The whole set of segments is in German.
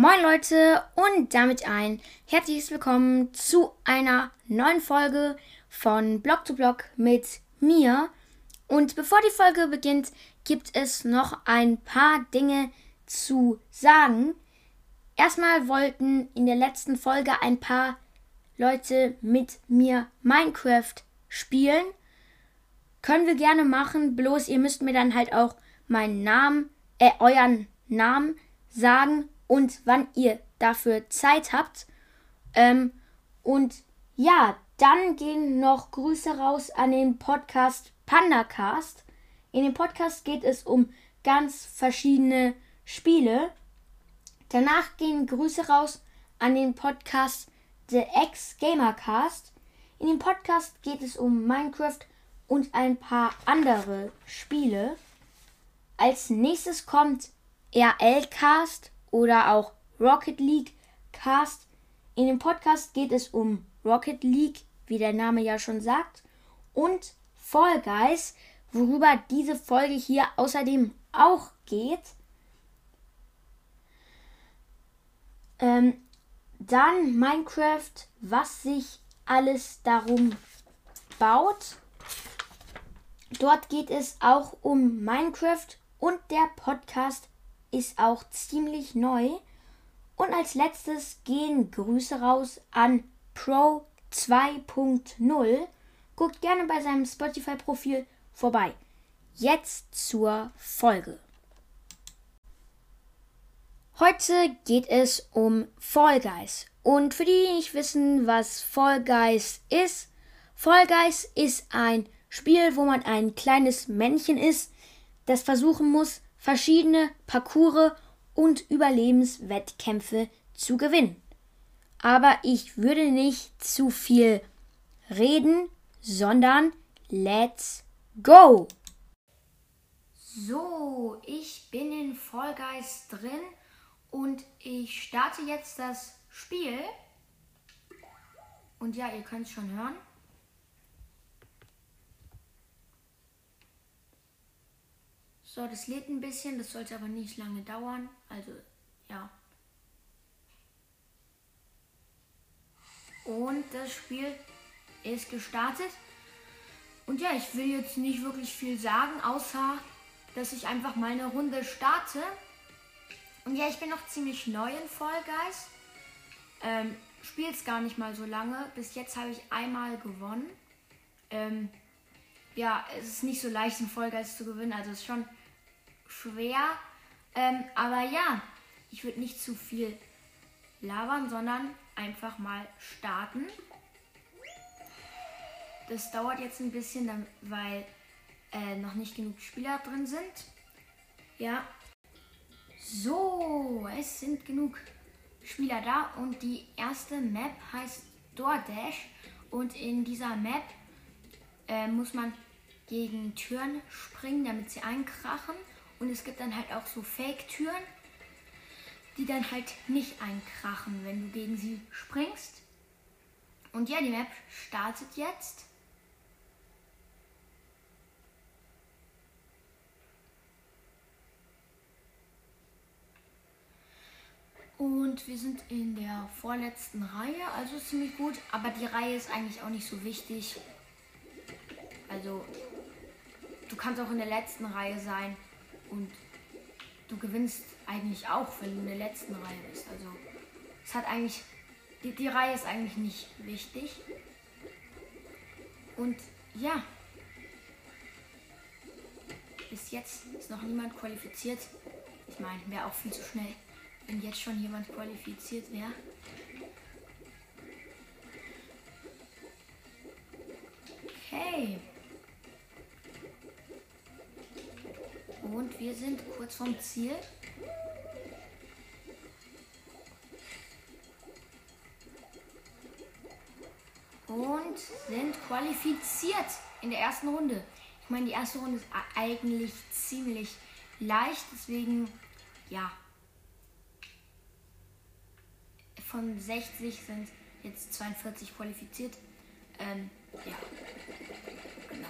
Moin Leute und damit ein herzliches Willkommen zu einer neuen Folge von Blog to Blog mit mir. Und bevor die Folge beginnt, gibt es noch ein paar Dinge zu sagen. Erstmal wollten in der letzten Folge ein paar Leute mit mir Minecraft spielen. Können wir gerne machen, bloß ihr müsst mir dann halt auch meinen Namen, äh, euren Namen sagen und wann ihr dafür Zeit habt. Ähm, und ja, dann gehen noch Grüße raus an den Podcast PandaCast. In dem Podcast geht es um ganz verschiedene Spiele. Danach gehen Grüße raus an den Podcast The X Gamercast. In dem Podcast geht es um Minecraft und ein paar andere Spiele. Als nächstes kommt RL Cast oder auch Rocket League Cast. In dem Podcast geht es um Rocket League, wie der Name ja schon sagt, und Fall Guys, worüber diese Folge hier außerdem auch geht. Ähm, dann Minecraft, was sich alles darum baut. Dort geht es auch um Minecraft und der Podcast ist auch ziemlich neu. Und als letztes gehen Grüße raus an Pro 2.0. Guckt gerne bei seinem Spotify-Profil vorbei. Jetzt zur Folge. Heute geht es um Fall Guys. Und für die, die nicht wissen, was Fall Guys ist, Fall Guys ist ein Spiel, wo man ein kleines Männchen ist, das versuchen muss, verschiedene Parcours und Überlebenswettkämpfe zu gewinnen. Aber ich würde nicht zu viel reden, sondern let's go! So, ich bin in Guys drin und ich starte jetzt das Spiel. Und ja, ihr könnt es schon hören. So, das lädt ein bisschen, das sollte aber nicht lange dauern. Also, ja. Und das Spiel ist gestartet. Und ja, ich will jetzt nicht wirklich viel sagen, außer dass ich einfach mal eine Runde starte. Und ja, ich bin noch ziemlich neu in Fall Guys. Ähm, es gar nicht mal so lange. Bis jetzt habe ich einmal gewonnen. Ähm, ja, es ist nicht so leicht in Fall Guys zu gewinnen. Also es ist schon schwer. Ähm, aber ja, ich würde nicht zu viel labern, sondern einfach mal starten. Das dauert jetzt ein bisschen, weil äh, noch nicht genug Spieler drin sind. Ja. So, es sind genug Spieler da und die erste Map heißt DoorDash und in dieser Map äh, muss man gegen Türen springen, damit sie einkrachen und es gibt dann halt auch so Fake-Türen, die dann halt nicht einkrachen, wenn du gegen sie springst. Und ja, die Map startet jetzt. Und wir sind in der vorletzten Reihe, also ziemlich gut. Aber die Reihe ist eigentlich auch nicht so wichtig. Also, du kannst auch in der letzten Reihe sein. Und du gewinnst eigentlich auch, wenn du in der letzten Reihe bist. Also es hat eigentlich, die, die Reihe ist eigentlich nicht wichtig. Und ja, bis jetzt ist noch niemand qualifiziert. Ich meine, wäre auch viel zu schnell, wenn jetzt schon jemand qualifiziert wäre. Okay. Und wir sind kurz vom Ziel. Und sind qualifiziert in der ersten Runde. Ich meine, die erste Runde ist eigentlich ziemlich leicht, deswegen ja. Von 60 sind jetzt 42 qualifiziert. Ähm, ja. Genau.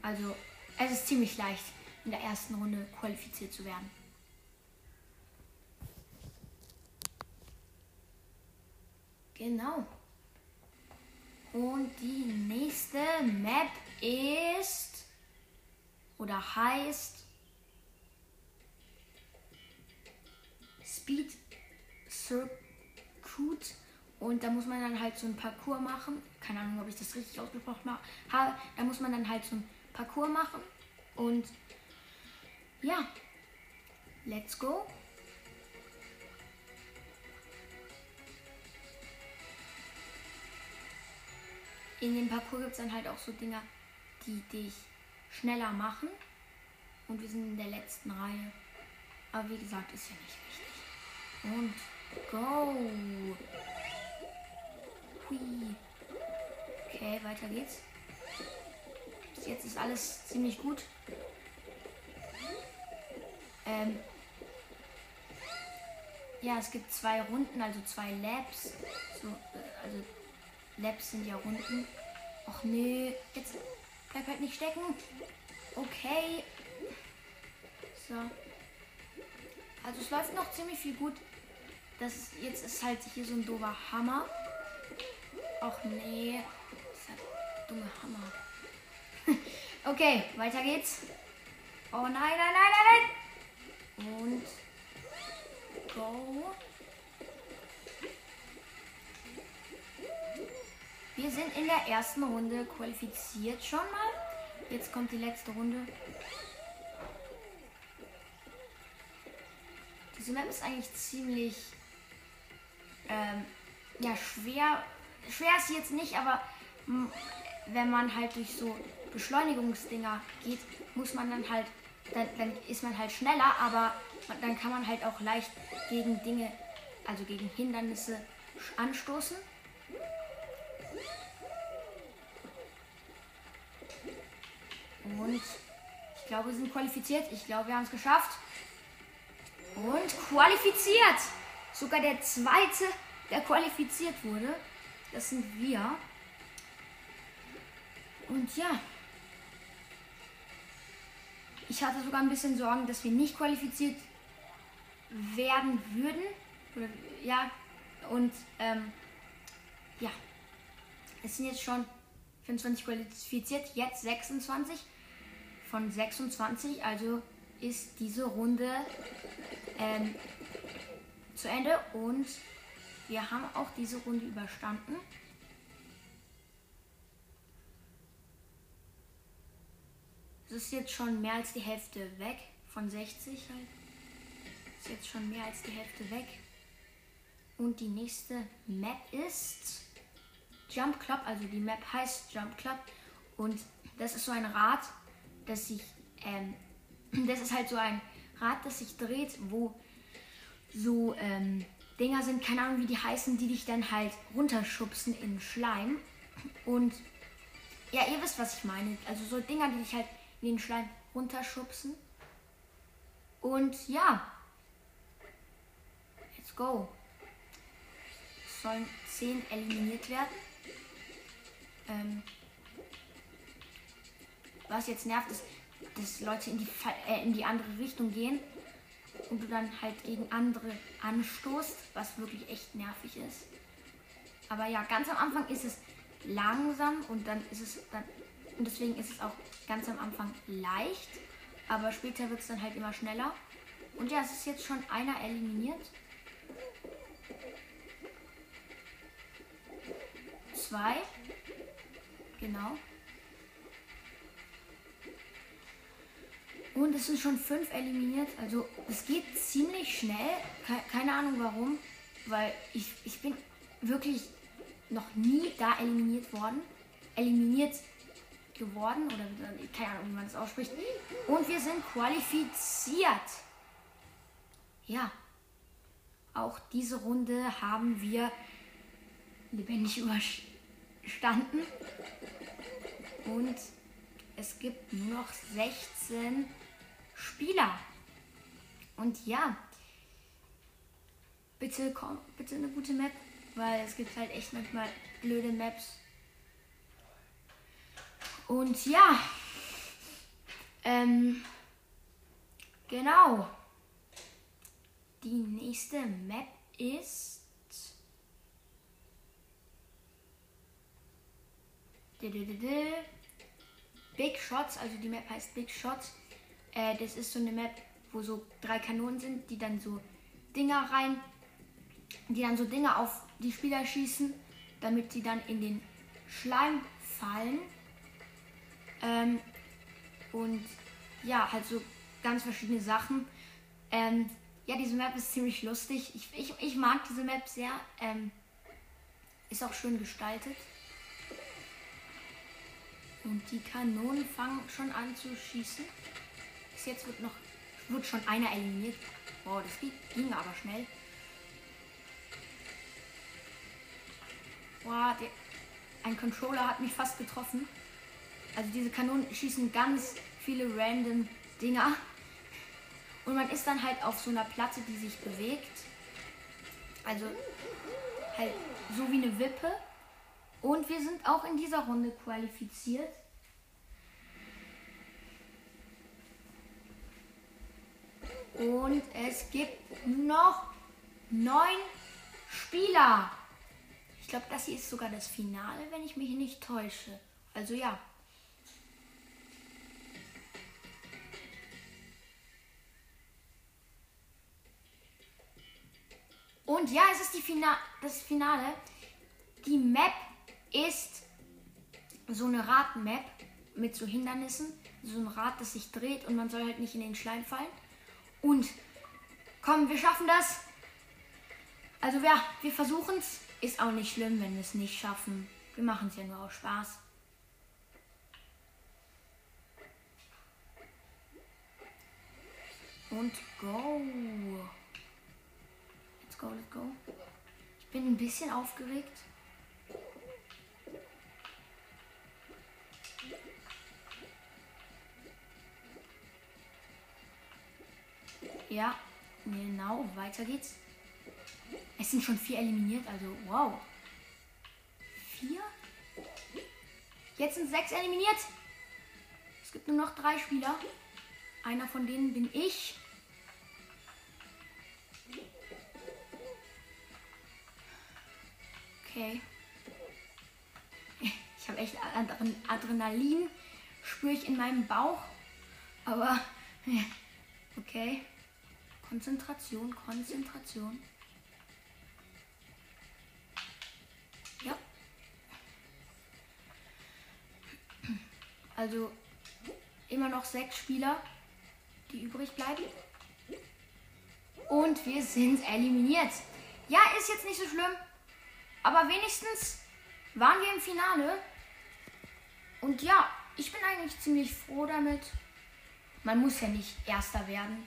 Also, es ist ziemlich leicht in der ersten Runde qualifiziert zu werden. Genau. Und die nächste Map ist oder heißt Speed Circuit. Und da muss man dann halt so ein Parcours machen. Keine Ahnung, ob ich das richtig ausgesprochen habe. Da muss man dann halt so ein Parcours machen. Und ja, let's go. In dem Parcours gibt es dann halt auch so Dinger, die dich schneller machen. Und wir sind in der letzten Reihe. Aber wie gesagt, ist ja nicht wichtig. Und go. Hui. Okay, weiter geht's. Bis jetzt ist alles ziemlich gut. Ähm ja, es gibt zwei Runden, also zwei Labs. So, äh, also Labs sind ja Runden. Och nee, jetzt bleib halt nicht stecken. Okay. So. Also es läuft noch ziemlich viel gut. Das ist, jetzt ist halt hier so ein doofer Hammer. Och nee. Dieser dumme Hammer. okay, weiter geht's. Oh nein, nein, nein, nein, nein. Und go. Wir sind in der ersten Runde qualifiziert schon mal. Jetzt kommt die letzte Runde. Diese Map ist eigentlich ziemlich ähm, ja schwer. Schwer ist sie jetzt nicht, aber wenn man halt durch so Beschleunigungsdinger geht, muss man dann halt, dann, dann ist man halt schneller, aber dann kann man halt auch leicht gegen Dinge, also gegen Hindernisse anstoßen. Und ich glaube, wir sind qualifiziert. Ich glaube, wir haben es geschafft. Und qualifiziert. Sogar der zweite, der qualifiziert wurde. Das sind wir. Und ja. Ich hatte sogar ein bisschen Sorgen, dass wir nicht qualifiziert werden würden. Ja. Und ähm, ja. Es sind jetzt schon 25 qualifiziert, jetzt 26 von 26. Also ist diese Runde ähm, zu Ende und wir haben auch diese Runde überstanden. Es ist jetzt schon mehr als die Hälfte weg von 60 halt. Ist jetzt schon mehr als die Hälfte weg. Und die nächste Map ist Jump Club. Also die Map heißt Jump Club. Und das ist so ein Rad, das sich, ähm, das ist halt so ein Rad, das sich dreht, wo so ähm, Dinger sind, keine Ahnung wie die heißen, die dich dann halt runterschubsen in Schleim. Und ja, ihr wisst, was ich meine. Also so Dinger, die dich halt den Schleim runterschubsen. Und ja, let's go. Es sollen 10 eliminiert werden. Ähm, was jetzt nervt, ist, dass Leute in die, äh, in die andere Richtung gehen und du dann halt gegen andere anstoßt, was wirklich echt nervig ist. Aber ja, ganz am Anfang ist es langsam und dann ist es dann und deswegen ist es auch ganz am Anfang leicht, aber später wird es dann halt immer schneller. Und ja, es ist jetzt schon einer eliminiert. Zwei. Genau. Und es sind schon fünf eliminiert. Also es geht ziemlich schnell. Keine Ahnung warum. Weil ich, ich bin wirklich noch nie da eliminiert worden. Eliminiert geworden. Oder keine Ahnung, wie man das ausspricht. Und wir sind qualifiziert. Ja. Auch diese Runde haben wir lebendig überstanden. Und es gibt nur noch 16 Spieler. Und ja, bitte komm, bitte eine gute Map, weil es gibt halt echt manchmal blöde Maps. Und ja, ähm, genau. Die nächste Map ist Big Shots, also die Map heißt Big Shots. Äh, das ist so eine Map, wo so drei Kanonen sind, die dann so Dinger rein, die dann so Dinger auf die Spieler schießen, damit sie dann in den Schleim fallen. Ähm, und ja, halt so ganz verschiedene Sachen. Ähm, ja, diese Map ist ziemlich lustig. Ich, ich, ich mag diese Map sehr. Ähm, ist auch schön gestaltet. Und die Kanonen fangen schon an zu schießen. Bis jetzt wird noch wird schon einer eliminiert. Wow, das ging aber schnell. Wow, der, ein Controller hat mich fast getroffen. Also diese Kanonen schießen ganz viele random Dinger. Und man ist dann halt auf so einer Platte, die sich bewegt. Also halt so wie eine Wippe. Und wir sind auch in dieser Runde qualifiziert. Und es gibt noch neun Spieler. Ich glaube, das hier ist sogar das Finale, wenn ich mich nicht täusche. Also ja. Und ja, es ist die Fina das Finale. Die Map ist so eine Radmap mit so Hindernissen. So ein Rad, das sich dreht und man soll halt nicht in den Schleim fallen. Und komm, wir schaffen das. Also ja, wir versuchen es. Ist auch nicht schlimm, wenn wir es nicht schaffen. Wir machen es ja nur aus Spaß. Und go. Let's go, let's go. Ich bin ein bisschen aufgeregt. Ja, genau, weiter geht's. Es sind schon vier eliminiert, also wow. Vier? Jetzt sind sechs eliminiert. Es gibt nur noch drei Spieler. Einer von denen bin ich. Okay. Ich habe echt Adrenalin, spüre ich in meinem Bauch. Aber okay. Konzentration, Konzentration. Ja. Also immer noch sechs Spieler, die übrig bleiben. Und wir sind eliminiert. Ja, ist jetzt nicht so schlimm. Aber wenigstens waren wir im Finale. Und ja, ich bin eigentlich ziemlich froh damit. Man muss ja nicht Erster werden.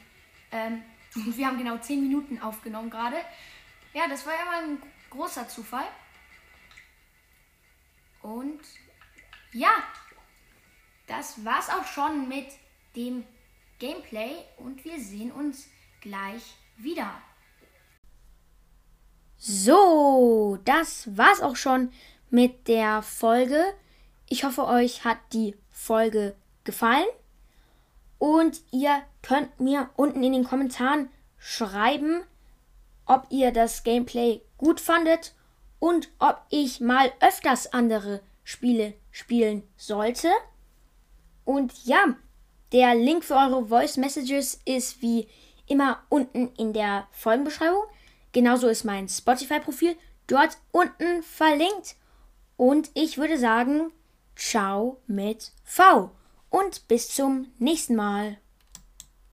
Ähm, wir haben genau 10 Minuten aufgenommen gerade. Ja, das war ja mal ein großer Zufall. Und ja, das war's auch schon mit dem Gameplay und wir sehen uns gleich wieder. So, das war's auch schon mit der Folge. Ich hoffe, euch hat die Folge gefallen. Und ihr könnt mir unten in den Kommentaren schreiben, ob ihr das Gameplay gut fandet und ob ich mal öfters andere Spiele spielen sollte. Und ja, der Link für eure Voice Messages ist wie immer unten in der Folgenbeschreibung. Genauso ist mein Spotify-Profil dort unten verlinkt. Und ich würde sagen, ciao mit V und bis zum nächsten Mal.